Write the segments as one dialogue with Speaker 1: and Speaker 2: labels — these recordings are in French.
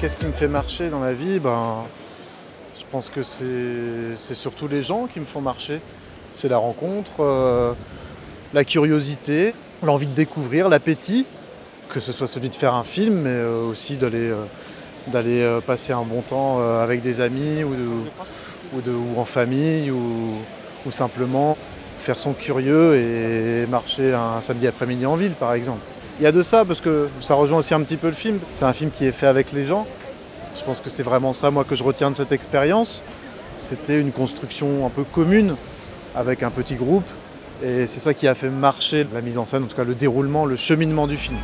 Speaker 1: Qu'est-ce qui me fait marcher dans la vie? Ben, Je pense que c'est surtout les gens qui me font marcher. C'est la rencontre, euh, la curiosité, l'envie de découvrir, l'appétit, que ce soit celui de faire un film, mais euh, aussi d'aller euh, passer un bon temps avec des amis ou, ou, en famille ou, ou simplement faire son curieux et marcher un samedi après-midi en ville par exemple. Il y a de ça parce que ça rejoint aussi un petit peu le film. C'est un film qui est fait avec les gens. Je pense que c'est vraiment ça moi que je retiens de cette expérience. C'était une construction un peu commune avec un petit groupe et c'est ça qui a fait marcher la mise en scène, en tout cas le déroulement, le cheminement du film.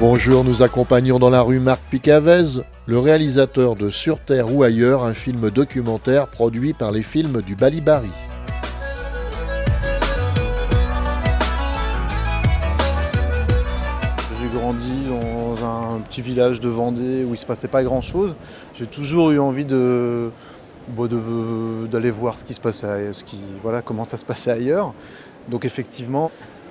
Speaker 2: Bonjour, nous accompagnons dans la rue Marc Picavez, le réalisateur de Sur Terre ou ailleurs, un film documentaire produit par les films du Balibari.
Speaker 1: Petit village de Vendée où il ne se passait pas grand-chose. J'ai toujours eu envie de, d'aller voir ce qui se passait, ce qui, voilà, comment ça se passait ailleurs. Donc effectivement,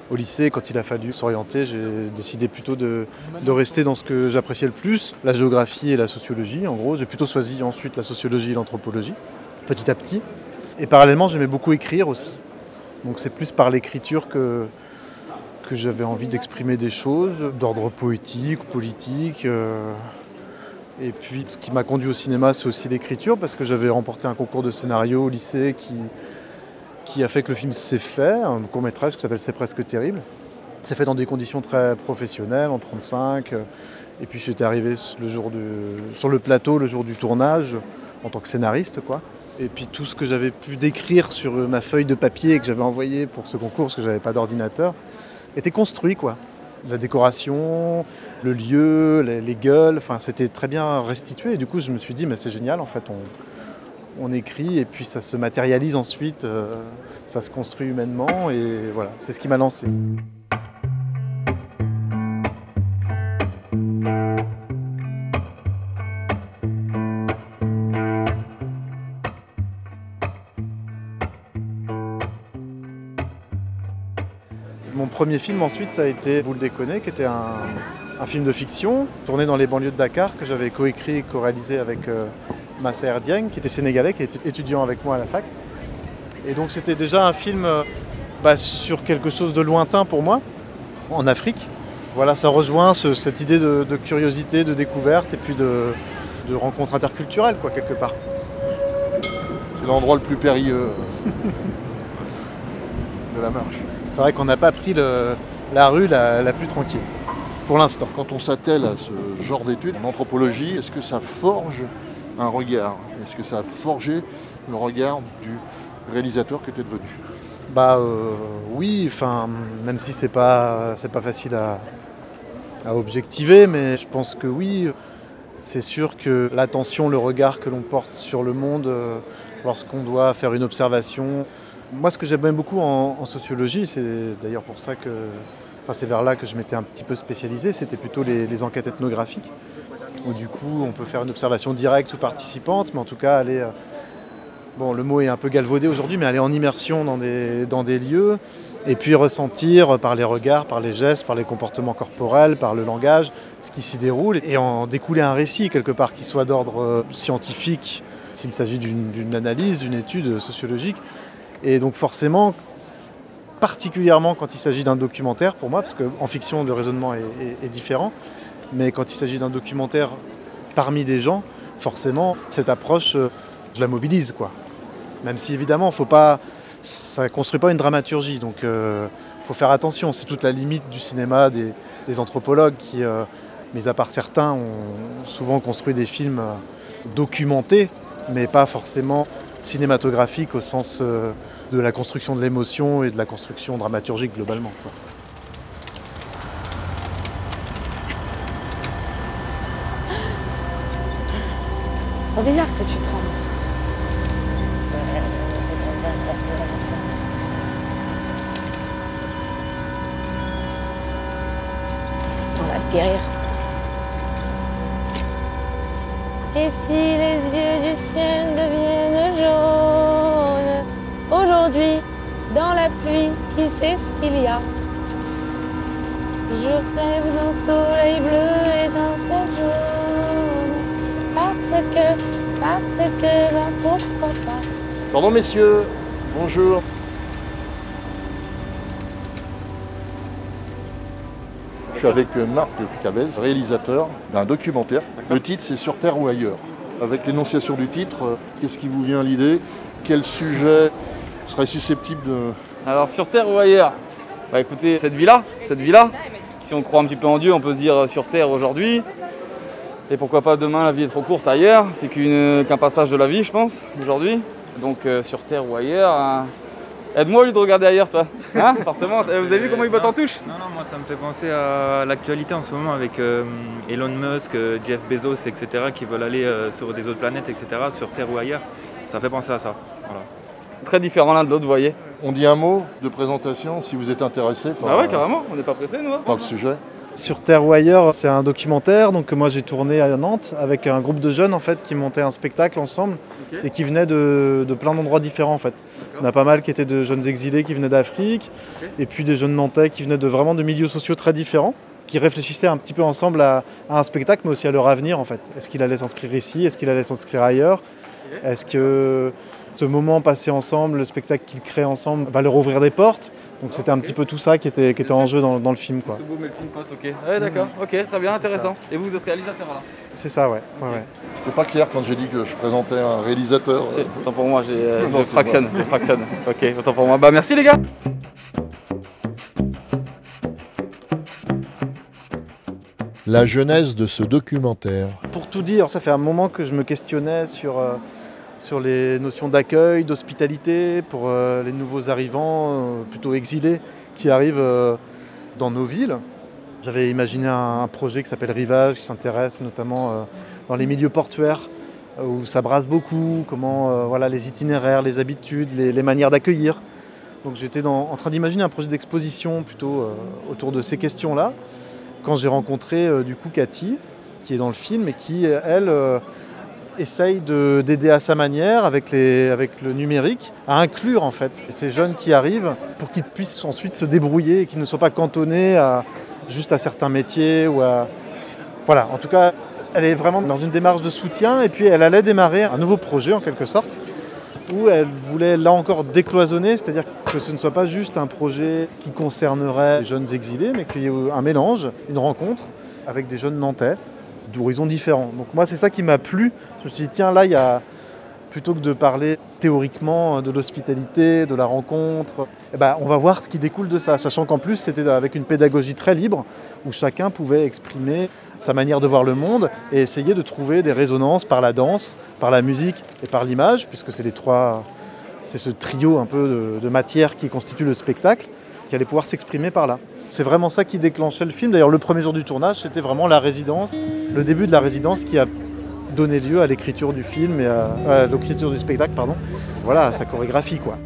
Speaker 1: au lycée, quand il a fallu s'orienter, j'ai décidé plutôt de, rester dans ce que j'appréciais le plus, la géographie et la sociologie. En gros, j'ai plutôt choisi ensuite la sociologie et l'anthropologie, petit à petit. Et parallèlement, j'aimais beaucoup écrire aussi. Donc c'est plus par l'écriture que, que j'avais envie d'exprimer des choses d'ordre poétique, politique. Euh. Et puis ce qui m'a conduit au cinéma, c'est aussi l'écriture, parce que j'avais remporté un concours de scénario au lycée qui, qui a fait que le film s'est fait, un court métrage qui s'appelle C'est presque terrible. C'est fait dans des conditions très professionnelles, en 35. Et puis j'étais arrivé le jour sur le plateau le jour du tournage, en tant que scénariste. quoi. Et puis tout ce que j'avais pu décrire sur ma feuille de papier que j'avais envoyé pour ce concours, parce que j'avais pas d'ordinateur, était construit quoi. La décoration, le lieu, les, gueules, enfin c'était très bien restitué. Et du coup je me suis dit mais c'est génial en fait on, on, écrit et puis ça se matérialise ensuite, euh, ça se construit humainement et voilà, c'est ce qui m'a lancé. Premier film ensuite, ça a été Boule déconner, qui était un, film de fiction, tourné dans les banlieues de Dakar, que j'avais coécrit et co-réalisé avec euh, Massa Erdieng, qui était sénégalais, qui était étudiant avec moi à la fac. Et donc c'était déjà un film euh, bah, sur quelque chose de lointain pour moi, en Afrique. Voilà, ça rejoint cette idée de, curiosité, de découverte et puis de, de rencontre interculturelle, quoi, quelque part.
Speaker 2: C'est l'endroit le plus périlleux de la marche.
Speaker 1: C'est vrai qu'on n'a pas pris la rue la, plus tranquille, pour l'instant.
Speaker 2: Quand on s'attelle à ce genre d'études en anthropologie, est-ce que ça forge un regard? Est-ce que ça a forgé le regard du réalisateur que tu es devenu?
Speaker 1: Bah euh, oui, enfin, même si c'est pas, c'est pas facile à, à objectiver, mais je pense que oui. C'est sûr que l'attention, le regard que l'on porte sur le monde euh, lorsqu'on doit faire une observation, moi, ce que j'aime beaucoup en, sociologie, c'est d'ailleurs pour ça que, enfin, c'est vers là que je m'étais un petit peu spécialisé, c'était plutôt les, enquêtes ethnographiques, où du coup, on peut faire une observation directe ou participante, mais en tout cas, aller, euh, bon, le mot est un peu galvaudé aujourd'hui, mais aller en immersion dans des, dans des lieux, et puis ressentir par les regards, par les gestes, par les comportements corporels, par le langage, ce qui s'y déroule, et en découler un récit quelque part qui soit d'ordre euh, scientifique, s'il s'agit d'une analyse, d'une étude sociologique, et donc forcément, particulièrement quand il s'agit d'un documentaire pour moi, parce qu'en fiction le raisonnement est, différent, mais quand il s'agit d'un documentaire parmi des gens, forcément cette approche, euh, je la mobilise quoi. Même si évidemment, faut pas, ça ne construit pas une dramaturgie, donc il euh, faut faire attention. C'est toute la limite du cinéma des, anthropologues qui, euh, mis à part certains, ont souvent construit des films documentés, mais pas forcément cinématographique au sens euh, de la construction de l'émotion et de la construction dramaturgique globalement.
Speaker 3: C'est trop bizarre que tu pourquoi pas.
Speaker 2: Pardon messieurs, bonjour. Je suis avec euh, Marc Cabez, réalisateur d'un documentaire. Le titre c'est Sur Terre ou ailleurs. Avec l'énonciation du titre, euh, qu'est-ce qui vous vient à l'idée? Quel sujet serait susceptible de...
Speaker 4: Alors sur Terre ou ailleurs? Bah écoutez, cette vie-là, cette vie-là, si on croit un petit peu en Dieu, on peut se dire euh, sur Terre aujourd'hui. Et pourquoi pas demain, la vie est trop courte ailleurs. C'est qu'un passage de la vie, je pense, aujourd'hui. Donc euh, sur Terre ou ailleurs. hein. Aide-moi au lieu de regarder ailleurs, toi. Hein Forcément. Euh, Vous avez vu comment il botte en touche
Speaker 5: Non, non, moi ça me fait penser à l'actualité en ce moment avec euh, Elon Musk, euh, Jeff Bezos, etc., qui veulent aller euh, sur des autres planètes, etc., sur Terre ou ailleurs. Ça fait penser à ça. Voilà.
Speaker 4: Très différent l'un de l'autre, vous voyez.
Speaker 2: On dit un mot de présentation si vous êtes intéressé par,
Speaker 4: Ah ouais, carrément, on n'est pas pressé, nous. hein
Speaker 2: par le sujet.
Speaker 1: Sur Terre ou ailleurs, c'est un documentaire donc que moi j'ai tourné à Nantes avec un groupe de jeunes en fait qui montaient un spectacle ensemble et qui venaient de, de plein d'endroits différents en fait. Il y en a pas mal qui étaient de jeunes exilés qui venaient d'Afrique et puis des jeunes nantais qui venaient de vraiment de milieux sociaux très différents qui réfléchissaient un petit peu ensemble à, à un spectacle mais aussi à leur avenir en fait. Est-ce qu'il allait s'inscrire ici? Est-ce qu'il allait s'inscrire ailleurs? Est-ce que ce moment passé ensemble, le spectacle qu'ils créent ensemble va leur ouvrir des portes? Donc c'était un petit peu tout ça qui était, qui était en jeu dans, dans le film quoi.
Speaker 4: Ce beau melting pot, ok. Ouais, d'accord, ok, très bien, intéressant. Et vous, vous êtes réalisateur alors
Speaker 1: C'est ça ouais. ouais, ouais.
Speaker 2: C'était pas clair quand j'ai dit que je présentais un réalisateur.
Speaker 4: C'est- Autant pour moi, j'ai, euh,
Speaker 2: Non,
Speaker 4: je
Speaker 2: c'est
Speaker 4: fractionne, je fractionne. Ok, autant pour moi. Bah merci les gars
Speaker 2: La genèse de ce documentaire.
Speaker 1: Pour tout dire, ça fait un moment que je me questionnais sur, euh, sur les notions d'accueil, d'hospitalité pour euh, les nouveaux arrivants, euh, plutôt exilés, qui arrivent euh, dans nos villes. J'avais imaginé un, projet qui s'appelle Rivage, qui s'intéresse notamment dans les milieux portuaires, où ça brasse beaucoup, comment voilà, les itinéraires, les habitudes, les, manières d'accueillir. Donc j'étais en train d'imaginer un projet d'exposition plutôt autour de ces questions-là, quand j'ai rencontré du coup Cathy, qui est dans le film et qui, elle, essaye de- d'aider à sa manière, avec le numérique, à inclure en fait ces jeunes qui arrivent pour qu'ils puissent ensuite se débrouiller et qu'ils ne soient pas cantonnés à, juste à certains métiers ou à... Voilà, en tout cas, elle est vraiment dans une démarche de soutien et puis elle allait démarrer un nouveau projet en quelque sorte où elle voulait là encore décloisonner, c'est-à-dire que ce ne soit pas juste un projet qui concernerait les jeunes exilés, mais qu'il y ait un mélange, une rencontre avec des jeunes nantais d'horizons différents. Donc moi c'est ça qui m'a plu. Je me suis dit tiens là il y a plutôt que de parler théoriquement de l'hospitalité, de la rencontre, eh ben, on va voir ce qui découle de ça, sachant qu'en plus c'était avec une pédagogie très libre où chacun pouvait exprimer sa manière de voir le monde et essayer de trouver des résonances par la danse, par la musique et par l'image, puisque c'est les trois, c'est ce trio un peu de matière qui constitue le spectacle, qui allait pouvoir s'exprimer par là. C'est vraiment ça qui déclenchait le film. D'ailleurs, le premier jour du tournage, c'était vraiment la résidence, le début de la résidence qui a donné lieu à l'écriture du film et à, à l'écriture du spectacle, pardon. Voilà, à sa chorégraphie, quoi.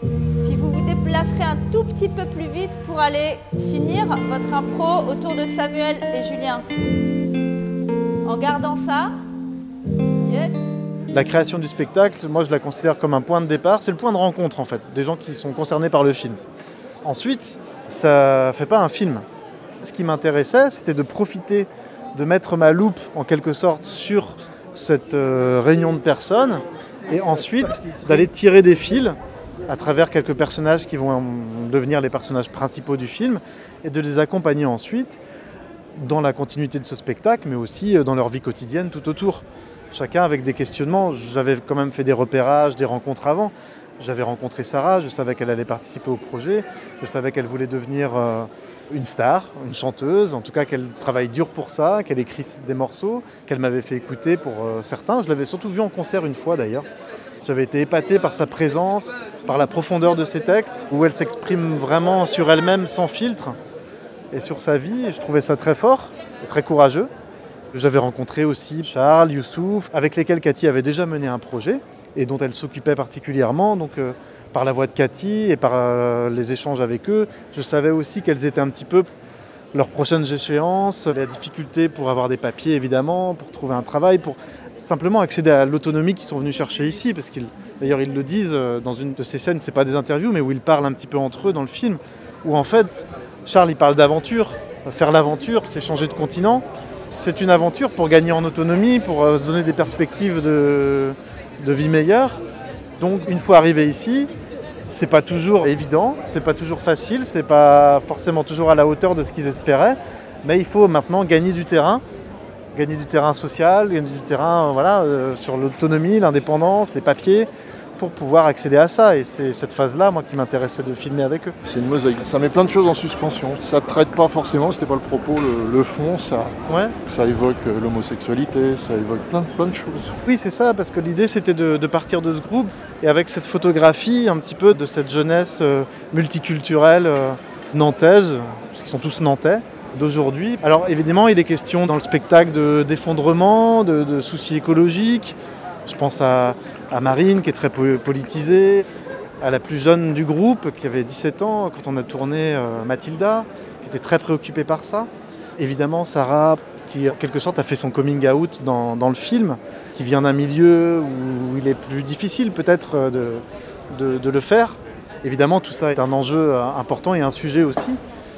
Speaker 6: Puis vous vous déplacerez un tout petit peu plus vite pour aller finir votre impro autour de Samuel et Julien. En gardant ça, yes,
Speaker 1: La création du spectacle, moi je la considère comme un point de départ, c'est le point de rencontre en fait, des gens qui sont concernés par le film. Ensuite, ça fait pas un film. Ce qui m'intéressait, c'était de profiter, de mettre ma loupe en quelque sorte sur cette euh, réunion de personnes et ensuite d'aller tirer des fils à travers quelques personnages qui vont devenir les personnages principaux du film et de les accompagner ensuite dans la continuité de ce spectacle, mais aussi euh, dans leur vie quotidienne tout autour chacun avec des questionnements. J'avais quand même fait des repérages, des rencontres avant. J'avais rencontré Sarah, je savais qu'elle allait participer au projet, je savais qu'elle voulait devenir euh, une star, une chanteuse, en tout cas qu'elle travaille dur pour ça, qu'elle écrit des morceaux, qu'elle m'avait fait écouter pour euh, certains. Je l'avais surtout vu en concert une fois d'ailleurs. J'avais été épaté par sa présence, par la profondeur de ses textes, où elle s'exprime vraiment sur elle-même sans filtre et sur sa vie. Je trouvais ça très fort et très courageux. J'avais rencontré aussi Charles, Youssouf, avec lesquels Cathy avait déjà mené un projet et dont elle s'occupait particulièrement. Donc, euh, par la voix de Cathy et par euh, les échanges avec eux, je savais aussi quelles étaient un petit peu leurs prochaines échéances, la difficulté pour avoir des papiers évidemment, pour trouver un travail, pour simplement accéder à l'autonomie qu'ils sont venus chercher ici. Parce qu'ils, d'ailleurs, ils le disent euh, dans une de ces scènes, c'est pas des interviews, mais où ils parlent un petit peu entre eux dans le film, où en fait, Charles il parle d'aventure Faire l'aventure, c'est changer de continent. C'est une aventure pour gagner en autonomie, pour se donner des perspectives de, de vie meilleures. Donc une fois arrivé ici, c'est pas toujours évident, c'est pas toujours facile, c'est pas forcément toujours à la hauteur de ce qu'ils espéraient, mais il faut maintenant gagner du terrain, gagner du terrain social, gagner du terrain euh, voilà, euh, sur l'autonomie, l'indépendance, les papiers, pour pouvoir accéder à ça. Et c'est cette phase-là, moi, qui m'intéressait de filmer avec eux.
Speaker 2: C'est une mosaïque. Ça met plein de choses en suspension. Ça ne traite pas forcément, c'était pas le propos, le, le fond, ça,
Speaker 1: Ouais.
Speaker 2: ça évoque euh, l'homosexualité, ça évoque plein, plein de choses.
Speaker 1: Oui, c'est ça, parce que l'idée c'était de, de partir de ce groupe et avec cette photographie un petit peu de cette jeunesse euh, multiculturelle euh, nantaise, parce qu'ils sont tous nantais d'aujourd'hui. Alors évidemment, il est question dans le spectacle de- d'effondrement, de, de soucis écologiques. Je pense à, Marine qui est très po- politisée, à la plus jeune du groupe qui avait 17 ans quand on a tourné euh, Mathilda, qui était très préoccupée par ça. Évidemment, Sarah qui en quelque sorte a fait son coming out dans, le film, qui vient d'un milieu où il est plus difficile peut-être euh, de le faire. Évidemment, tout ça est un enjeu euh, important et un sujet aussi.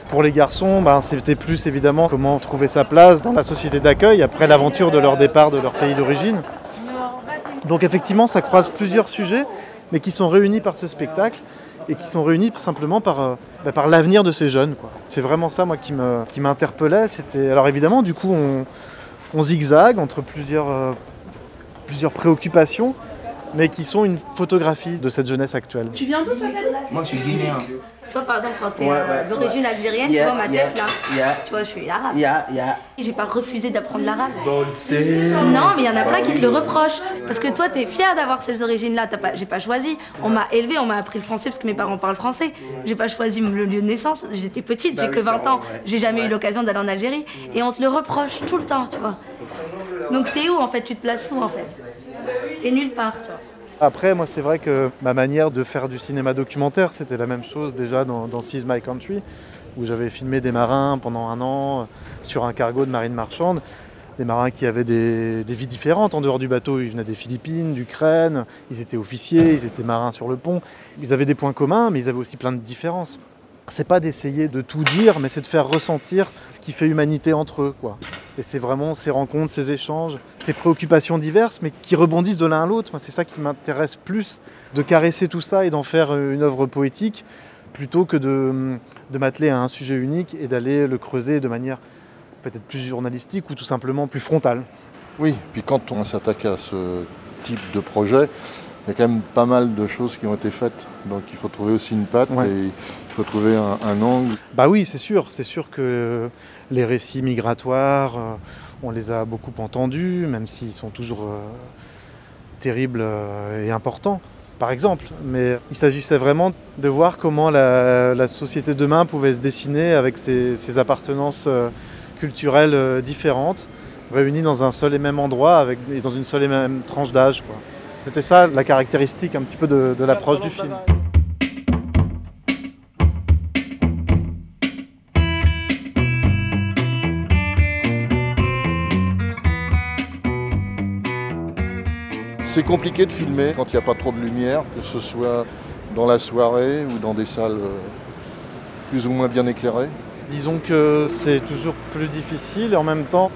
Speaker 1: Pour les garçons, ben, c'était plus évidemment comment trouver sa place dans la société d'accueil après l'aventure de leur départ de leur pays d'origine. Donc effectivement, ça croise plusieurs sujets, mais qui sont réunis par ce spectacle et qui sont réunis simplement par, euh, bah, l'avenir de ces jeunes. C'est vraiment ça, moi, qui m'interpellait. Alors évidemment, du coup, on, zigzague entre plusieurs, euh, plusieurs préoccupations, mais qui sont une photographie de cette jeunesse actuelle.
Speaker 7: Tu viens d'où toi,
Speaker 8: Moi, je suis guinéen.
Speaker 7: Tu vois, par exemple, quand t'es
Speaker 8: Ouais,
Speaker 7: euh,
Speaker 8: ouais,
Speaker 7: d'origine algérienne,
Speaker 8: Yeah,
Speaker 7: tu vois ma
Speaker 8: yeah,
Speaker 7: tête là.
Speaker 8: yeah.
Speaker 7: Tu vois, je suis arabe. J'ai pas refusé d'apprendre l'arabe. Non, mais il y en a plein qui te le reprochent. Parce que toi, t'es fier d'avoir ces origines-là. T'as Pas, j'ai pas choisi. On m'a élevé, on m'a appris le français parce que mes parents parlent français. J'ai pas choisi le lieu de naissance. J'étais petite, j'ai que 20 ans. J'ai jamais eu l'occasion d'aller en Algérie. Et on te le reproche tout le temps, tu vois. Donc t'es où en fait? Tu te places où en fait? T'es nulle part, tu vois.
Speaker 1: Après, moi, c'est vrai que ma manière de faire du cinéma documentaire, c'était la même chose déjà dans, dans Seize My Country, où j'avais filmé des marins pendant un an euh, sur un cargo de marine marchande. Des marins qui avaient des vies différentes en dehors du bateau. Ils venaient des Philippines, d'Ukraine, ils étaient officiers, ils étaient marins sur le pont. Ils avaient des points communs, mais ils avaient aussi plein de différences. C'est pas d'essayer de tout dire, mais c'est de faire ressentir ce qui fait humanité entre eux. Quoi. Et c'est vraiment ces rencontres, ces échanges, ces préoccupations diverses, mais qui rebondissent de l'un à l'autre. C'est ça qui m'intéresse plus, de caresser tout ça et d'en faire une œuvre poétique, plutôt que de, de m'atteler à un sujet unique et d'aller le creuser de manière peut-être plus journalistique ou tout simplement plus frontale.
Speaker 2: Oui, puis quand on s'attaque à ce type de projet, il y a quand même pas mal de choses qui ont été faites. Donc il faut trouver aussi une patte
Speaker 1: Ouais.
Speaker 2: et il faut trouver un, un angle.
Speaker 1: Bah oui, c'est sûr, c'est sûr que les récits migratoires, euh, on les a beaucoup entendus, même s'ils sont toujours euh, terribles euh, et importants, par exemple. Mais il s'agissait vraiment de voir comment la, la société de demain pouvait se dessiner avec ses, ses appartenances culturelles différentes, réunies dans un seul et même endroit, avec, et dans une seule et même tranche d'âge. quoi. C'était ça la caractéristique un petit peu de, de l'approche du film.
Speaker 2: C'est compliqué de filmer quand il n'y a pas trop de lumière, que ce soit dans la soirée ou dans des salles euh, plus ou moins bien éclairées.
Speaker 1: Disons que c'est toujours plus difficile et en même temps,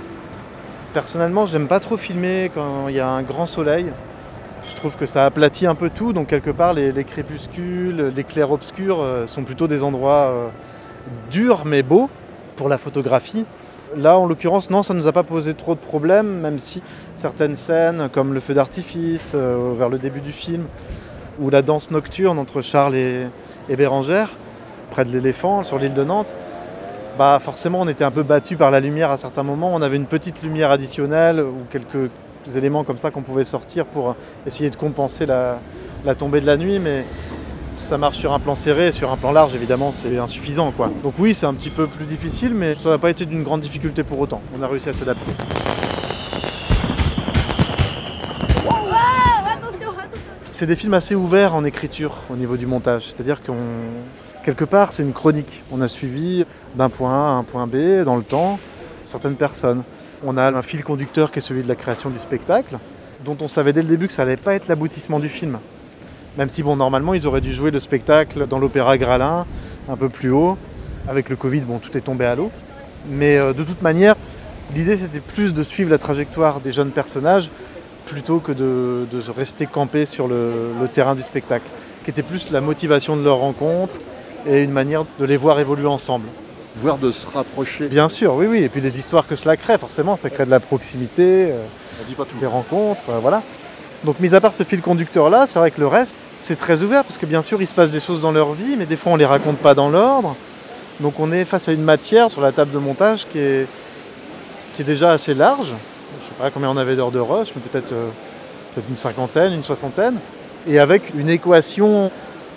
Speaker 1: personnellement, j'aime pas trop filmer quand il y a un grand soleil. Je trouve que ça aplatit un peu tout, donc quelque part les, les crépuscules, les clairs-obscurs euh, sont plutôt des endroits euh, durs mais beaux pour la photographie. Là, en l'occurrence, non, ça ne nous a pas posé trop de problèmes, même si certaines scènes, comme le feu d'artifice euh, vers le début du film, ou la danse nocturne entre Charles et, et Bérangère, près de l'éléphant, sur l'île de Nantes, bah forcément on était un peu battu par la lumière à certains moments. On avait une petite lumière additionnelle ou quelques éléments comme ça qu'on pouvait sortir pour essayer de compenser la, la tombée de la nuit, mais ça marche sur un plan serré, sur un plan large évidemment c'est insuffisant quoi. Donc oui c'est un petit peu plus difficile mais ça n'a pas été d'une grande difficulté pour autant. On a réussi à s'adapter. C'est des films assez ouverts en écriture au niveau du montage. C'est-à-dire qu'on quelque part c'est une chronique. On a suivi d'un point A à un point B dans le temps certaines personnes. On a un fil conducteur qui est celui de la création du spectacle, dont on savait dès le début que ça allait pas être l'aboutissement du film. Même si bon normalement ils auraient dû jouer le spectacle dans l'opéra Gralin, un peu plus haut. Avec le Covid, bon tout est tombé à l'eau. Mais euh, de toute manière, l'idée c'était plus de suivre la trajectoire des jeunes personnages plutôt que de, rester campé sur le terrain du spectacle, qui était plus la motivation de leur rencontre et une manière de les voir évoluer ensemble.
Speaker 2: Voire de se rapprocher.
Speaker 1: Bien sûr, oui, oui. Et puis les histoires que cela crée, forcément, ça crée de la proximité, euh,
Speaker 2: On dit pas tout.
Speaker 1: des rencontres, euh, voilà. Donc, mis à part ce fil conducteur-là, c'est vrai que le reste, c'est très ouvert parce que bien sûr, il se passe des choses dans leur vie, mais des fois, on les raconte pas dans l'ordre. Donc, on est face à une matière sur la table de montage qui est, qui est déjà assez large. Je sais pas combien on avait d'heures de rush, mais peut-être euh, peut-être une cinquantaine, une soixantaine. Et avec une équation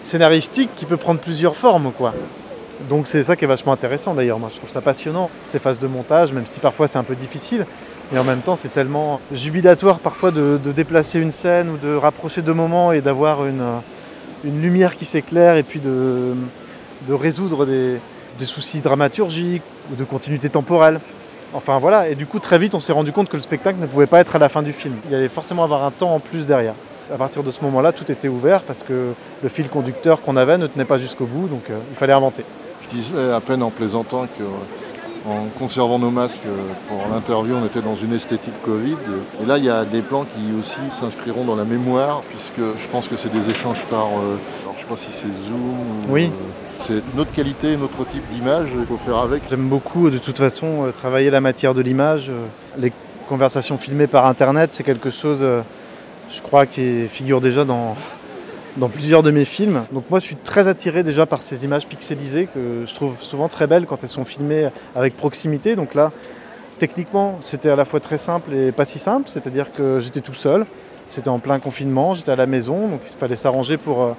Speaker 1: scénaristique qui peut prendre plusieurs formes, quoi. Donc c'est ça qui est vachement intéressant d'ailleurs, moi je trouve ça passionnant, ces phases de montage, même si parfois c'est un peu difficile, mais en même temps c'est tellement jubilatoire parfois de, déplacer une scène ou de rapprocher deux moments et d'avoir une, une lumière qui s'éclaire et puis de, de résoudre des, soucis dramaturgiques ou de continuité temporelle. Enfin voilà, et du coup très vite on s'est rendu compte que le spectacle ne pouvait pas être à la fin du film, il allait forcément avoir un temps en plus derrière. À partir de ce moment-là, tout était ouvert parce que le fil conducteur qu'on avait ne tenait pas jusqu'au bout, donc euh, il fallait inventer.
Speaker 2: Disais à peine en plaisantant que en conservant nos masques pour l'interview, on était dans une esthétique Covid. Et là, il y a des plans qui aussi s'inscriront dans la mémoire, puisque je pense que c'est des échanges par, euh, alors je sais pas si c'est Zoom. ou,
Speaker 1: Oui.
Speaker 2: euh, c'est notre qualité, notre type d'image, il faut faire avec.
Speaker 1: J'aime beaucoup de toute façon euh, travailler la matière de l'image. Les conversations filmées par internet, c'est quelque chose, je crois, qui figure déjà dans, dans plusieurs de mes films. Donc moi je suis très attiré déjà par ces images pixelisées que je trouve souvent très belles quand elles sont filmées avec proximité. Donc là, techniquement, c'était à la fois très simple et pas si simple, c'est-à-dire que j'étais tout seul, c'était en plein confinement, j'étais à la maison, donc il fallait s'arranger pour euh,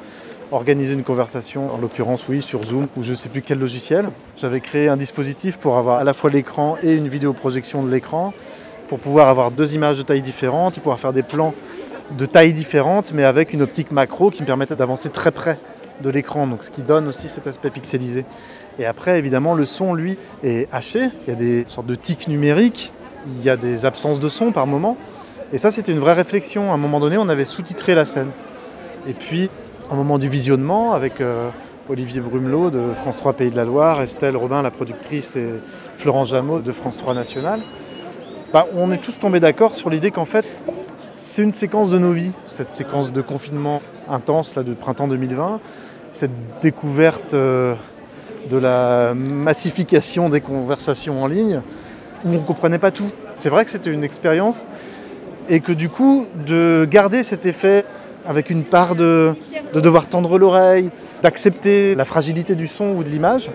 Speaker 1: organiser une conversation, en l'occurrence oui sur Zoom ou je ne sais plus quel logiciel. J'avais créé un dispositif pour avoir à la fois l'écran et une vidéoprojection de l'écran, pour pouvoir avoir deux images de taille différentes, et pouvoir faire des plans de taille différente, mais avec une optique macro qui me permettait d'avancer très près de l'écran, ce qui donne aussi cet aspect pixelisé. Et après, évidemment, le son, lui, est haché. Il y a des sortes de tics numériques, il y a des absences de son par moment. Et ça, c'était une vraie réflexion. À un moment donné, on avait sous-titré la scène. Et puis, au moment du visionnement, avec euh, Olivier Brumelot de France 3 Pays de la Loire, Estelle Robin, la productrice, et Florent Jameau de France 3 National, bah, on est tous tombés d'accord sur l'idée qu'en fait, c'est une séquence de nos vies, cette séquence de confinement intense là, de printemps 2020, cette découverte euh, de la massification des conversations en ligne, où on ne comprenait pas tout. C'est vrai que c'était une expérience, et que du coup, de garder cet effet avec une part de, de devoir tendre l'oreille, d'accepter la fragilité du son ou de l'image,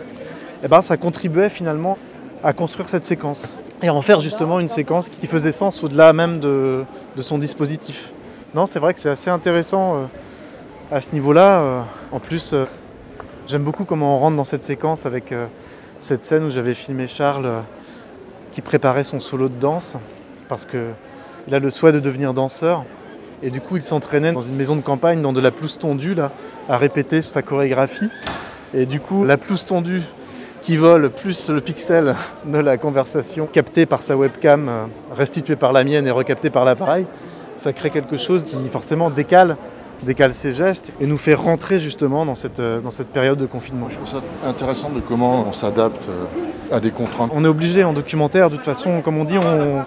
Speaker 1: eh ben, ça contribuait finalement à construire cette séquence et en faire justement une séquence qui faisait sens au-delà même de, son dispositif. Non, c'est vrai que c'est assez intéressant euh, à ce niveau-là. euh. en plus, euh, j'aime beaucoup comment on rentre dans cette séquence avec cette scène où j'avais filmé Charles qui préparait son solo de danse parce qu'il a le souhait de devenir danseur. Et du coup, il s'entraînait dans une maison de campagne, dans de la pelouse tondue, à répéter sa chorégraphie. Et du coup, la pelouse tondue qui vole, plus le pixel de la conversation capté par sa webcam, euh, restitué par la mienne et recapté par l'appareil, ça crée quelque chose qui forcément décale, décale ses gestes et nous fait rentrer justement dans cette, euh, dans cette période de confinement.
Speaker 2: Je trouve ça intéressant de comment on s'adapte euh, à des contraintes.
Speaker 1: On est obligé en documentaire, de toute façon, comme on dit, on,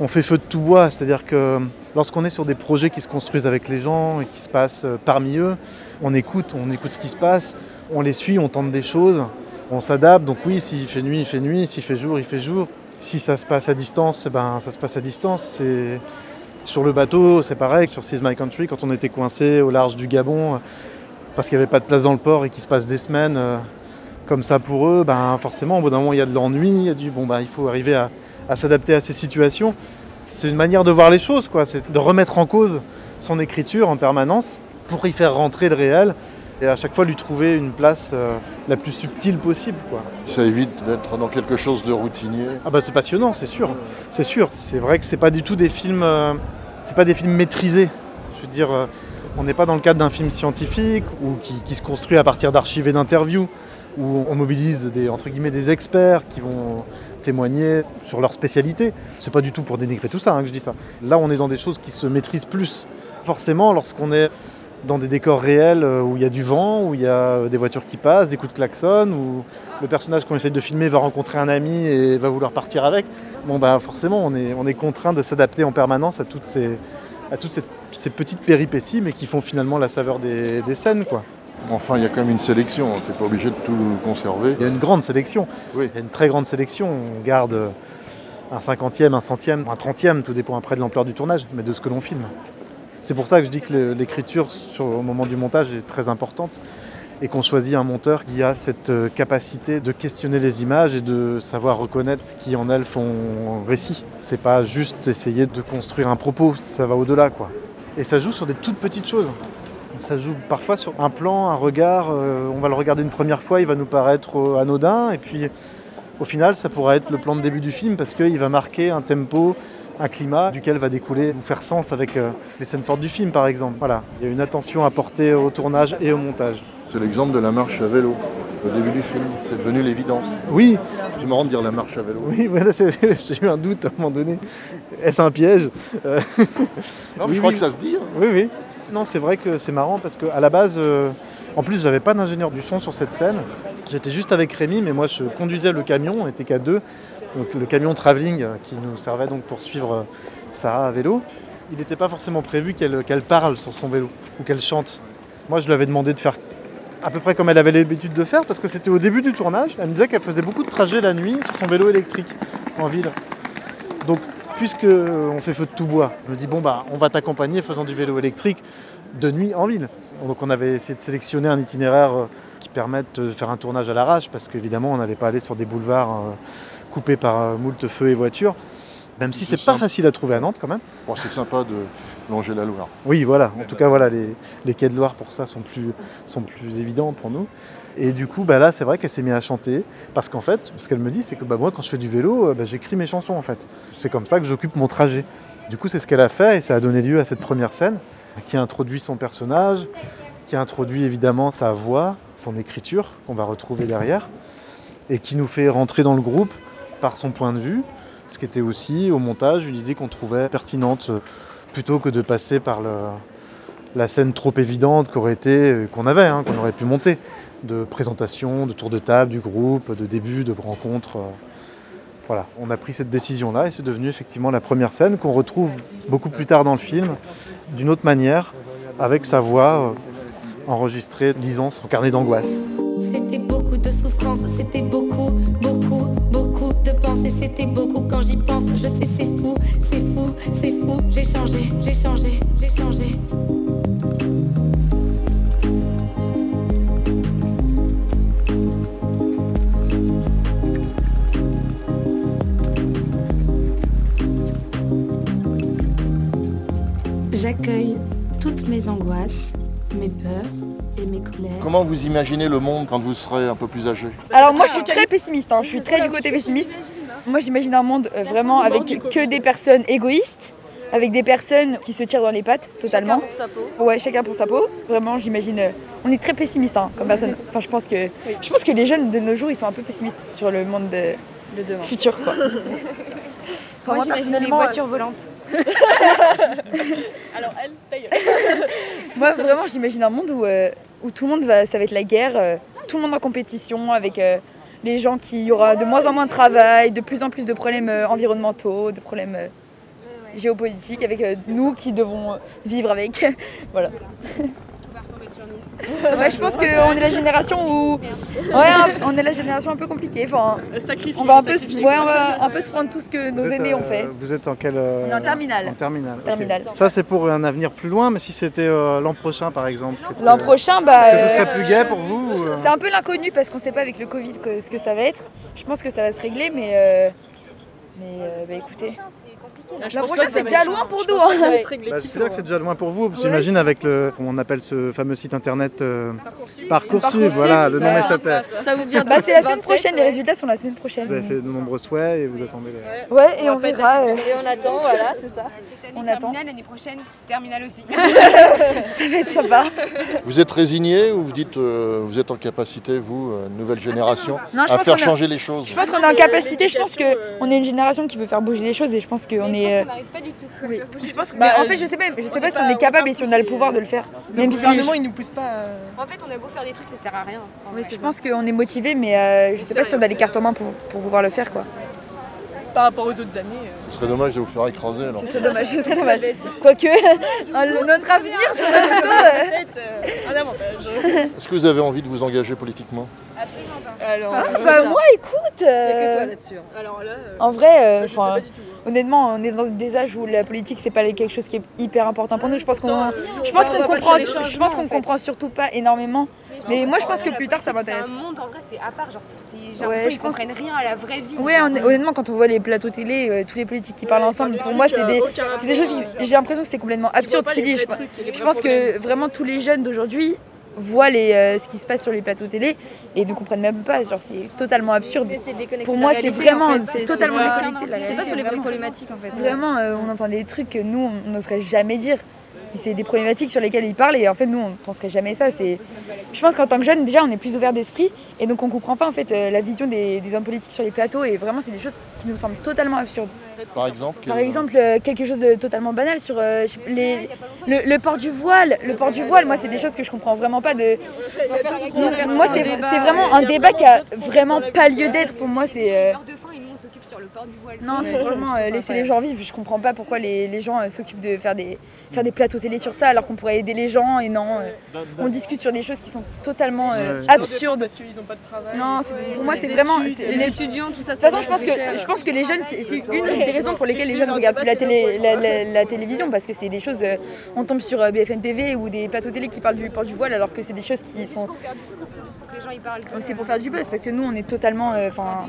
Speaker 1: on fait feu de tout bois. C'est-à-dire que lorsqu'on est sur des projets qui se construisent avec les gens et qui se passent parmi eux, on écoute, on écoute ce qui se passe, on les suit, on tente des choses, on s'adapte. Donc oui, s'il fait nuit, il fait nuit, s'il fait jour, il fait jour. Si ça se passe à distance, eh ben, ça se passe à distance. Sur le bateau, c'est pareil. Sur Seize My Country, quand on était coincé au large du Gabon, euh, parce qu'il n'y avait pas de place dans le port et qu'il se passe des semaines euh, comme ça pour eux, ben, forcément, au bout d'un moment, il y a de l'ennui, il y a du bon, ben, il faut arriver à, à s'adapter à ces situations. C'est une manière de voir les choses, quoi. C'est de remettre en cause son écriture en permanence pour y faire rentrer le réel et à chaque fois lui trouver une place euh, la plus subtile possible, quoi.
Speaker 2: Ça évite d'être dans quelque chose de routinier.
Speaker 1: Ah bah c'est passionnant, c'est sûr, c'est sûr. C'est vrai que c'est pas du tout des films, euh, c'est pas des films maîtrisés. Je veux dire, euh, on n'est pas dans le cadre d'un film scientifique ou qui, qui se construit à partir d'archives et d'interviews où on mobilise des entre guillemets des experts qui vont témoigner sur leur spécialité. C'est pas du tout pour dénigrer tout ça hein, que je dis ça. Là, on est dans des choses qui se maîtrisent plus. Forcément, lorsqu'on est dans des décors réels euh, où il y a du vent, où il y a euh, des voitures qui passent, des coups de klaxon, où le personnage qu'on essaie de filmer va rencontrer un ami et va vouloir partir avec. Bon bah forcément on est, on est contraint de s'adapter en permanence à toutes ces, à toutes ces, ces petites péripéties mais qui font finalement la saveur des, des scènes quoi.
Speaker 2: Enfin, il y a quand même une sélection, tu n'es pas obligé de tout conserver.
Speaker 1: Il y a une grande sélection,
Speaker 2: Oui.
Speaker 1: il y a une très grande sélection. On garde un cinquantième, un centième, un trentième, tout dépend après de l'ampleur du tournage, mais de ce que l'on filme. C'est pour ça que je dis que l'écriture au moment du montage est très importante et qu'on choisit un monteur qui a cette euh, capacité de questionner les images et de savoir reconnaître ce qui en elles font récit. C'est pas juste essayer de construire un propos, ça va au-delà quoi. Et ça joue sur des toutes petites choses. Ça joue parfois sur un plan, un regard. euh, on va le regarder une première fois, il va nous paraître euh, anodin, et puis au final, ça pourra être le plan de début du film parce qu'il va marquer un tempo, un climat duquel va découler ou faire sens avec euh, les scènes fortes du film, par exemple. Voilà, il y a une attention à porter au tournage et au montage.
Speaker 2: C'est l'exemple de la marche à vélo, au début du film. C'est devenu l'évidence.
Speaker 1: Oui,
Speaker 2: C'est marrant de dire la marche à vélo.
Speaker 1: oui, voilà, j'ai eu un doute à un moment donné. Est-ce un piège? Euh,
Speaker 2: Non, mais
Speaker 1: Oui,
Speaker 2: je crois
Speaker 1: oui.
Speaker 2: que ça se dit. hein.
Speaker 1: Oui, oui. Non, c'est vrai que c'est marrant parce qu'à la base, euh, en plus, j'avais pas d'ingénieur du son sur cette scène. J'étais juste avec Rémi, mais moi, je conduisais le camion, on était qu'à deux. Le camion travelling qui nous servait donc pour suivre Sarah à vélo. Il n'était pas forcément prévu qu'elle qu'elle parle sur son vélo ou qu'elle chante. Moi, je lui avais demandé de faire à peu près comme elle avait l'habitude de faire parce que c'était au début du tournage. Elle me disait qu'elle faisait beaucoup de trajets la nuit sur son vélo électrique en ville. Donc, puisque on fait feu de tout bois, je me dis bon bah on va t'accompagner faisant du vélo électrique de nuit en ville. Donc on avait essayé de sélectionner un itinéraire euh, qui permette de faire un tournage à l'arrache parce qu'évidemment on n'allait pas aller sur des boulevards euh, coupés par euh, moult feux et voitures. Même si c'est pas facile à trouver à Nantes quand même.
Speaker 2: Bon, c'est sympa de longer la Loire.
Speaker 1: Oui, voilà. En tout cas, voilà, les, les quais de Loire pour ça sont plus, sont plus évidents pour nous. Et du coup, bah là, c'est vrai qu'elle s'est mise à chanter. Parce qu'en fait, ce qu'elle me dit, c'est que bah, moi, quand je fais du vélo, euh, bah, j'écris mes chansons en fait. C'est comme ça que j'occupe mon trajet. Du coup, c'est ce qu'elle a fait et ça a donné lieu à cette première scène qui introduit son personnage, qui introduit évidemment sa voix, son écriture qu'on va retrouver derrière et qui nous fait rentrer dans le groupe par son point de vue. Ce qui était aussi au montage une idée qu'on trouvait pertinente plutôt que de passer par la scène trop évidente qu'aurait été, euh, qu'on avait, hein, qu'on aurait pu monter, de présentation, de tour de table du groupe, de début, de rencontre. euh. Voilà, on a pris cette décision-là et c'est devenu effectivement la première scène qu'on retrouve beaucoup plus tard dans le film, d'une autre manière, avec sa voix euh, enregistrée lisant son carnet d'angoisse.
Speaker 8: C'était beaucoup de souffrance, c'était beaucoup, beaucoup quand j'y pense. Je sais, c'est fou, c'est fou, c'est fou. J'ai changé, j'ai changé, j'ai changé.
Speaker 7: J'accueille toutes mes angoisses, mes peurs et mes colères.
Speaker 2: Comment vous imaginez le monde quand vous serez un peu plus âgé?
Speaker 9: Alors moi je suis très pessimiste, hein. je suis très du côté pessimiste. Moi j'imagine un monde euh, vraiment avec que des personnes égoïstes, avec des personnes qui se tirent dans les pattes totalement.
Speaker 10: Chacun pour sa peau.
Speaker 9: Ouais, chacun pour sa peau. Vraiment j'imagine. euh, on est très pessimiste hein, comme personne. Enfin je pense que je pense que les jeunes de nos jours ils sont un peu pessimistes sur le monde de-
Speaker 10: De demain.
Speaker 9: futur quoi.
Speaker 10: Moi, j'imagine les
Speaker 9: personnellement,
Speaker 10: voitures volantes. Alors, elle, ta gueule.
Speaker 9: Moi vraiment j'imagine un monde où, euh, où tout le monde va, ça va être la guerre, euh, tout le monde en compétition avec euh, les gens qui il y aura de moins en moins de travail, de plus en plus de problèmes euh, environnementaux, de problèmes euh, géopolitiques avec euh, nous qui devons vivre avec. voilà.
Speaker 10: Tout va retomber sur nous.
Speaker 9: Ouais, je pense qu'on est la génération où ouais, on est la génération un peu compliquée. Enfin, on va un peu, se- ouais, on va un peu se prendre tout ce que nos
Speaker 1: êtes,
Speaker 9: aînés ont
Speaker 1: euh,
Speaker 9: fait.
Speaker 1: Vous êtes en quelle euh,
Speaker 9: On est en terminale.
Speaker 1: En terminale. Ça c'est pour un avenir plus loin, mais si c'était euh, l'an prochain par exemple. que-
Speaker 9: L'an prochain, bah,
Speaker 1: Est-ce que ce serait plus gai pour vous ou,
Speaker 9: C'est un peu l'inconnu parce qu'on sait pas avec le Covid que- ce que ça va être. Je pense que ça va se régler, mais, euh, mais euh, bah, écoutez.
Speaker 10: Je
Speaker 9: L'an
Speaker 10: pense
Speaker 9: prochain,
Speaker 10: pas que
Speaker 9: c'est déjà loin pour nous.
Speaker 10: que
Speaker 9: hein.
Speaker 1: Bah, c'est là que c'est déjà loin pour vous.
Speaker 9: Ouais,
Speaker 1: J'imagine avec le, comment on appelle ce fameux site internet euh,
Speaker 10: Parcoursup.
Speaker 1: Voilà, le nom
Speaker 9: ouais.
Speaker 1: m'échappait.
Speaker 10: Ça vous vient
Speaker 9: Bah, c'est la semaine
Speaker 10: 27,
Speaker 9: prochaine, les résultats sont la semaine prochaine.
Speaker 1: Vous avez fait de nombreux souhaits et vous attendez les...
Speaker 9: Ouais, et on verra. euh,
Speaker 10: Et on attend, voilà, c'est ça.
Speaker 9: On
Speaker 11: On
Speaker 9: attend.
Speaker 11: attend. L'année prochaine, terminale aussi.
Speaker 9: ça va être sympa.
Speaker 2: Vous êtes résigné ou vous dites euh, vous êtes en capacité, vous, euh, nouvelle génération,
Speaker 9: Non,
Speaker 2: à faire changer les choses
Speaker 9: Je pense qu'on est en capacité, je pense qu'on est une génération qui veut faire bouger les choses et je pense qu'on est. euh,
Speaker 10: n'arrive pas du tout.
Speaker 9: oui. Je pense que,
Speaker 12: Bah,
Speaker 9: en fait, je sais pas, je sais pas si on est capable et si on a le pouvoir de le faire.
Speaker 12: Le
Speaker 9: Même si
Speaker 12: gouvernement,
Speaker 9: je,
Speaker 12: il nous pousse pas. euh,
Speaker 10: En fait, on a beau faire des trucs, ça sert à rien.
Speaker 9: Oui, je pense qu'on est motivé, mais euh, je sais pas si on a les cartes en main pour, pour pouvoir le faire, quoi.
Speaker 12: par rapport aux autres années. euh.
Speaker 2: Ce serait dommage de vous faire écraser alors.
Speaker 9: Ce serait dommage, ce serait dommage. Quoique, le- notre avenir serait plutôt. euh,
Speaker 12: euh, un avantage.
Speaker 2: Est-ce que vous avez envie de vous engager politiquement?
Speaker 12: Alors,
Speaker 9: Bah,
Speaker 12: euh,
Speaker 9: bah, moi, écoute.
Speaker 12: a
Speaker 9: euh,
Speaker 12: que toi là-dessus. hein. Alors là, euh,
Speaker 9: En vrai, euh,
Speaker 12: je sais
Speaker 9: enfin,
Speaker 12: pas du tout. hein.
Speaker 9: honnêtement, on est dans des âges où la politique c'est pas quelque chose qui est hyper important pour nous. Je pense qu'on, je pense
Speaker 12: on
Speaker 9: qu'on comprend, je pense qu'on comprend surtout pas énormément. Mais moi, je pense que plus tard, ça m'intéresse.
Speaker 10: C'est un monde, en vrai, c'est à part. Genre, c'est- c'est- j'ai
Speaker 9: Ouais,
Speaker 10: l'impression
Speaker 9: je
Speaker 10: qu'ils
Speaker 9: pense-
Speaker 10: comprennent rien à la vraie vie.
Speaker 9: Ouais,
Speaker 10: genre.
Speaker 9: hon- honnêtement, quand on voit les plateaux télé, euh, tous les politiques qui parlent ensemble, pour moi, c'est des, c'est des choses. qui- J'ai l'impression que c'est complètement absurde ce qu'ils disent. Je pense que vraiment tous les jeunes d'aujourd'hui voient les, euh, ce qui se passe sur les plateaux télé et ne comprennent même pas. Genre, c'est totalement absurde. Pour moi, c'est vraiment,
Speaker 10: en fait.
Speaker 9: c'est totalement déconnecté
Speaker 10: C'est pas sur les vraies problématiques en fait.
Speaker 9: Vraiment, euh, on entend des trucs que nous, on n'oserait jamais dire. Et c'est des problématiques sur lesquelles ils parlent et en fait, nous, on ne penserait jamais ça. C'est... Je pense qu'en tant que jeune, déjà, on est plus ouvert d'esprit et donc on comprend pas en fait euh, la vision des, des hommes politiques sur les plateaux et vraiment, c'est des choses qui nous semblent totalement absurdes.
Speaker 2: Par exemple
Speaker 9: Par exemple, euh, quelque chose de totalement banal sur euh, les, le, le port du voile. Le port du voile, moi, c'est des choses que je comprends vraiment pas. De... Moi, c'est, c'est vraiment un débat qui a vraiment pas lieu d'être. Pour moi, c'est. euh,
Speaker 10: Du voile.
Speaker 9: non, c'est vraiment euh, laisser les gens vivre. Je comprends pas pourquoi les, les gens euh, s'occupent de faire des, faire des plateaux télé sur ça alors qu'on pourrait aider les gens et non. euh, on discute sur des choses qui sont totalement euh, absurdes.
Speaker 12: Parce qu'ils n'ont pas de travail.
Speaker 9: Non, c'est- pour moi, c'est vraiment.
Speaker 12: les
Speaker 10: étudiants, tout ça.
Speaker 9: de toute façon, je pense que je pense que les jeunes, c'est c'est une des raisons pour lesquelles les jeunes ne regardent plus la, télé, la, la- la télévision parce que c'est des choses. euh, on tombe sur BFM TV ou des plateaux télé qui parlent du port du voile alors que c'est des choses qui sont.
Speaker 10: les gens ils parlent. de-
Speaker 9: C'est pour faire du buzz parce que nous, on est totalement. euh, Enfin.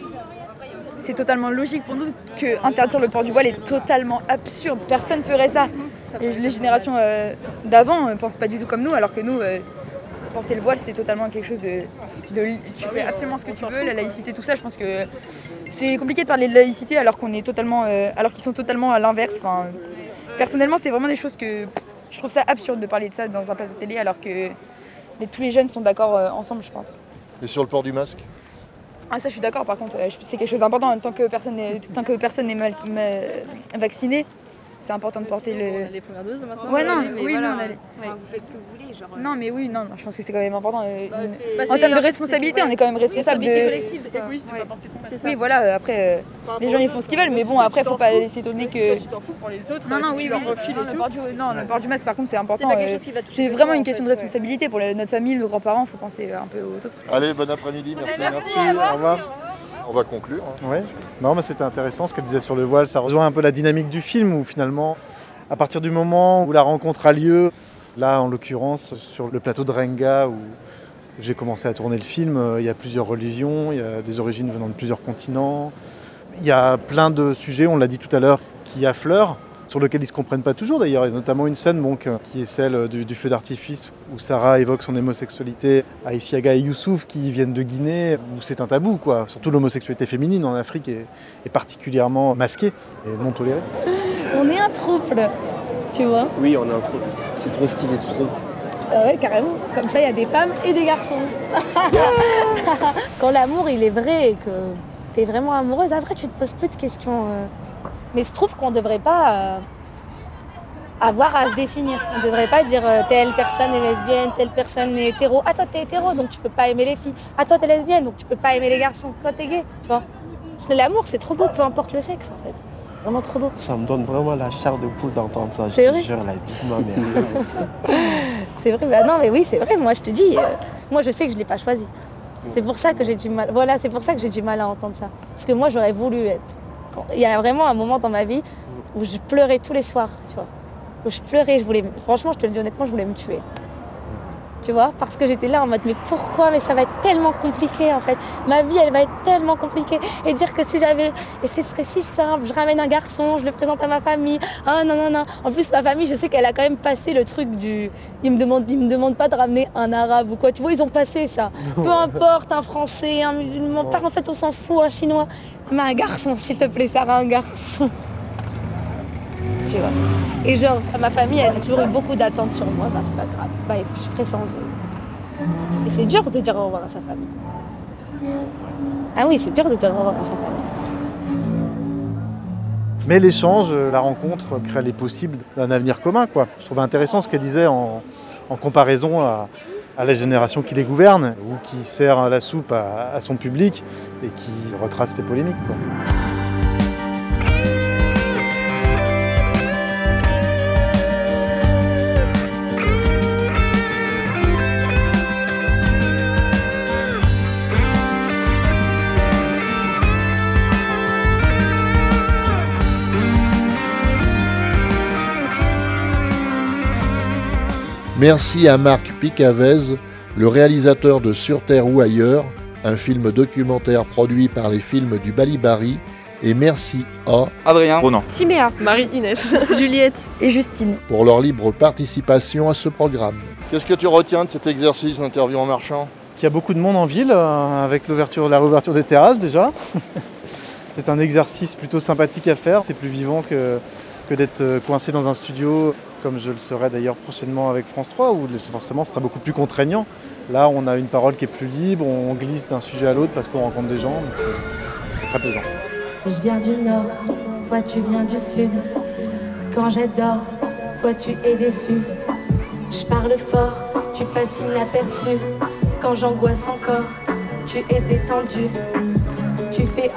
Speaker 9: C'est totalement logique pour nous que interdire le port du voile est totalement absurde. Personne ferait ça. Les générations euh, d'avant ne pensent pas du tout comme nous, alors que nous, euh, porter le voile, c'est totalement quelque chose de, Tu fais absolument ce que tu veux, la laïcité, tout ça. Je pense que c'est compliqué de parler de laïcité alors qu'on est totalement, euh, alors qu'ils sont totalement à l'inverse. Enfin, personnellement, c'est vraiment des choses que je trouve ça absurde de parler de ça dans un plateau de télé, alors que tous les jeunes sont d'accord euh, ensemble, je pense.
Speaker 2: Et sur le port du masque?
Speaker 9: Ah ça je suis d'accord par contre, euh, c'est quelque chose d'important tant que personne n'est, mal- ma- vacciné, c'est important de porter le.
Speaker 10: Les premières doses maintenant.
Speaker 9: Ouais non,
Speaker 10: mais
Speaker 9: oui
Speaker 10: voilà.
Speaker 9: non, on a les-
Speaker 10: Enfin, vous faites ce que vous voulez, genre. euh,
Speaker 9: non mais oui non, non, je pense que c'est quand même important. euh,
Speaker 10: Bah,
Speaker 9: une-
Speaker 10: c'est-
Speaker 9: en
Speaker 10: bah,
Speaker 9: termes
Speaker 10: c'est-
Speaker 9: de responsabilité, on est quand même responsable de.
Speaker 10: collective,
Speaker 12: C'est égoïste de
Speaker 10: Ouais.
Speaker 12: pas porter son masque.
Speaker 10: C'est ça.
Speaker 9: Oui voilà, après euh, les gens ils font ce qu'ils veulent, mais bon après faut pas s'étonner que.
Speaker 12: Tu t'en fous pour les autres.
Speaker 9: Non, non,
Speaker 12: si
Speaker 9: oui,
Speaker 12: tu leur
Speaker 9: oui.
Speaker 12: refiles
Speaker 9: Non, le port du, masque, par contre, c'est important.
Speaker 10: C'est
Speaker 9: C'est vraiment une question de responsabilité pour notre famille, nos grands-parents, il faut penser un peu aux autres.
Speaker 2: Allez, bon après-midi, merci.
Speaker 1: Merci, au revoir.
Speaker 2: On va conclure. hein.
Speaker 1: Ouais. Non, mais c'était intéressant ce qu'elle disait sur le voile. Ça rejoint un peu la dynamique du film où finalement, à partir du moment où la rencontre a lieu, là en l'occurrence sur le plateau de Renga où j'ai commencé à tourner le film, euh, il y a plusieurs religions, il y a des origines venant de plusieurs continents. Il y a plein de sujets, on l'a dit tout à l'heure, qui affleurent, sur lesquels ils ne se comprennent pas toujours d'ailleurs. Il y a notamment une scène donc, euh, qui est celle du, du feu d'artifice où Sarah évoque son homosexualité à Isiaga et Youssouf qui viennent de Guinée, où c'est un tabou. Quoi. Surtout l'homosexualité féminine en Afrique est, est particulièrement masquée et non tolérée.
Speaker 7: On est un trouble, tu vois.
Speaker 13: Oui, on est un couple. C'est trop stylé, tu trouves?
Speaker 7: Ah ouais, carrément. Comme ça, il y a des femmes et des garçons. Quand l'amour, il est vrai et que tu es vraiment amoureuse, après, tu te poses plus de questions. Mais je trouve qu'on ne devrait pas euh, avoir à se définir. On ne devrait pas dire euh, telle personne est lesbienne, telle personne est hétéro. Ah, toi, t'es hétéro, donc tu peux pas aimer les filles. Ah, toi, t'es lesbienne, donc tu peux pas aimer les garçons. Toi, t'es gay, tu vois. L'amour, c'est trop beau, peu importe le sexe, en fait. Vraiment trop beau.
Speaker 13: Ça me donne vraiment la chair de poule d'entendre ça. Je
Speaker 7: C'est
Speaker 13: te
Speaker 7: vrai
Speaker 13: jure, la vie de ma mère.
Speaker 7: C'est vrai, bah non mais oui c'est vrai, moi je te dis, euh, moi je sais que je ne l'ai pas choisi. C'est pour ça que j'ai du mal. Voilà, c'est pour ça que j'ai du mal à entendre ça. Parce que moi j'aurais voulu être. Il y a vraiment un moment dans ma vie où je pleurais tous les soirs, tu vois. Où je pleurais, je voulais. Franchement, je te le dis honnêtement, je voulais me tuer. Tu vois, parce que j'étais là en mode mais pourquoi Mais ça va être tellement compliqué en fait. Ma vie elle va être tellement compliquée. Et dire que si j'avais. Et ce serait si simple, je ramène un garçon, je le présente à ma famille. Ah non, non, non. En plus ma famille, je sais qu'elle a quand même passé le truc du. Ils me demandent, ils me demandent pas de ramener un arabe ou quoi. Tu vois, ils ont passé ça. Peu importe, un français, un musulman, pas en fait on s'en fout, un chinois. Mais un garçon, s'il te plaît, Sarah, un garçon. Et genre, ma famille, elle a toujours eu beaucoup d'attentes sur moi. Bah, c'est pas grave. Bah, je ferai sans eux. Et c'est dur de dire au revoir à sa famille. Ah oui, c'est dur de dire au revoir à sa famille.
Speaker 1: Mais l'échange, euh, la rencontre crée les possibles d'un avenir commun. Quoi. Je trouvais intéressant ce qu'elle disait en, comparaison à, à la génération qui les gouverne ou qui sert la soupe à, à son public et qui retrace ses polémiques. quoi.
Speaker 2: Merci à Marc Picavez, le réalisateur de Sur Terre ou ailleurs, un film documentaire produit par les films du Balibari. Et merci à
Speaker 4: Adrien, Ronan,
Speaker 12: Timéa, Marie-Inès, Juliette et Justine.
Speaker 2: pour leur libre participation à ce programme. Qu'est-ce que tu retiens de cet exercice d'interview en marchand
Speaker 1: Qu'il y a beaucoup de monde en ville, euh, avec l'ouverture, la réouverture des terrasses déjà. c'est un exercice plutôt sympathique à faire, c'est plus vivant que, que d'être euh, coincé dans un studio, comme je le serai d'ailleurs prochainement avec France 3, où forcément ce sera beaucoup plus contraignant. Là, on a une parole qui est plus libre, on glisse d'un sujet à l'autre parce qu'on rencontre des gens, donc c'est- très plaisant.
Speaker 8: Je viens du nord, toi tu viens du sud. Quand j'adore, toi tu es déçu. Je parle fort, tu passes inaperçu. Quand j'angoisse encore, tu es détendu. Tu fais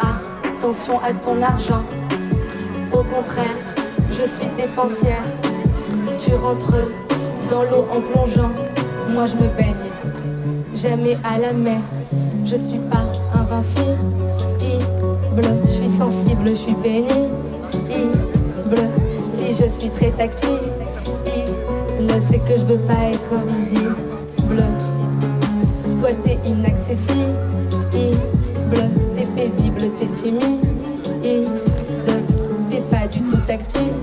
Speaker 8: attention à ton argent. Au contraire, je suis dépensière. Tu rentres dans l'eau en plongeant. Moi je me baigne, jamais à la mer. Je suis pas invincible. Je suis sensible, je suis pénible. Si je suis très tactile, il c'est que je veux pas être invisible. Toi t'es inaccessible. T'es paisible, t'es timide. T'es pas du tout tactile.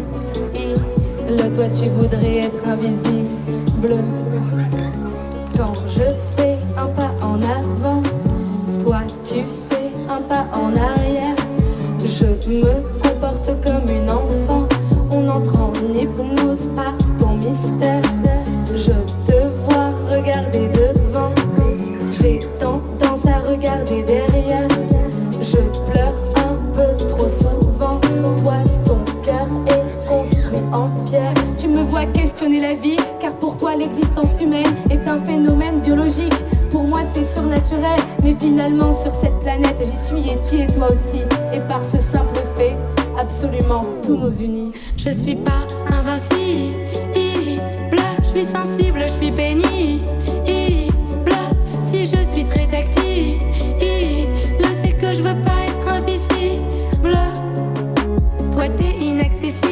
Speaker 8: Toi tu voudrais être invisible. Quand je fais un pas en avant, toi tu fais un pas en arrière. Je me comporte comme une enfant. car pour toi l'existence humaine est un phénomène biologique. Pour moi c'est surnaturel, mais finalement sur cette planète j'y suis et tu et toi aussi. Et par ce simple fait, absolument tout nous unit. Je suis pas invincible, je suis sensible, je suis bénie. Si
Speaker 7: je suis très tactile, c'est
Speaker 8: que je veux pas être invisible. Toi t'es inaccessible.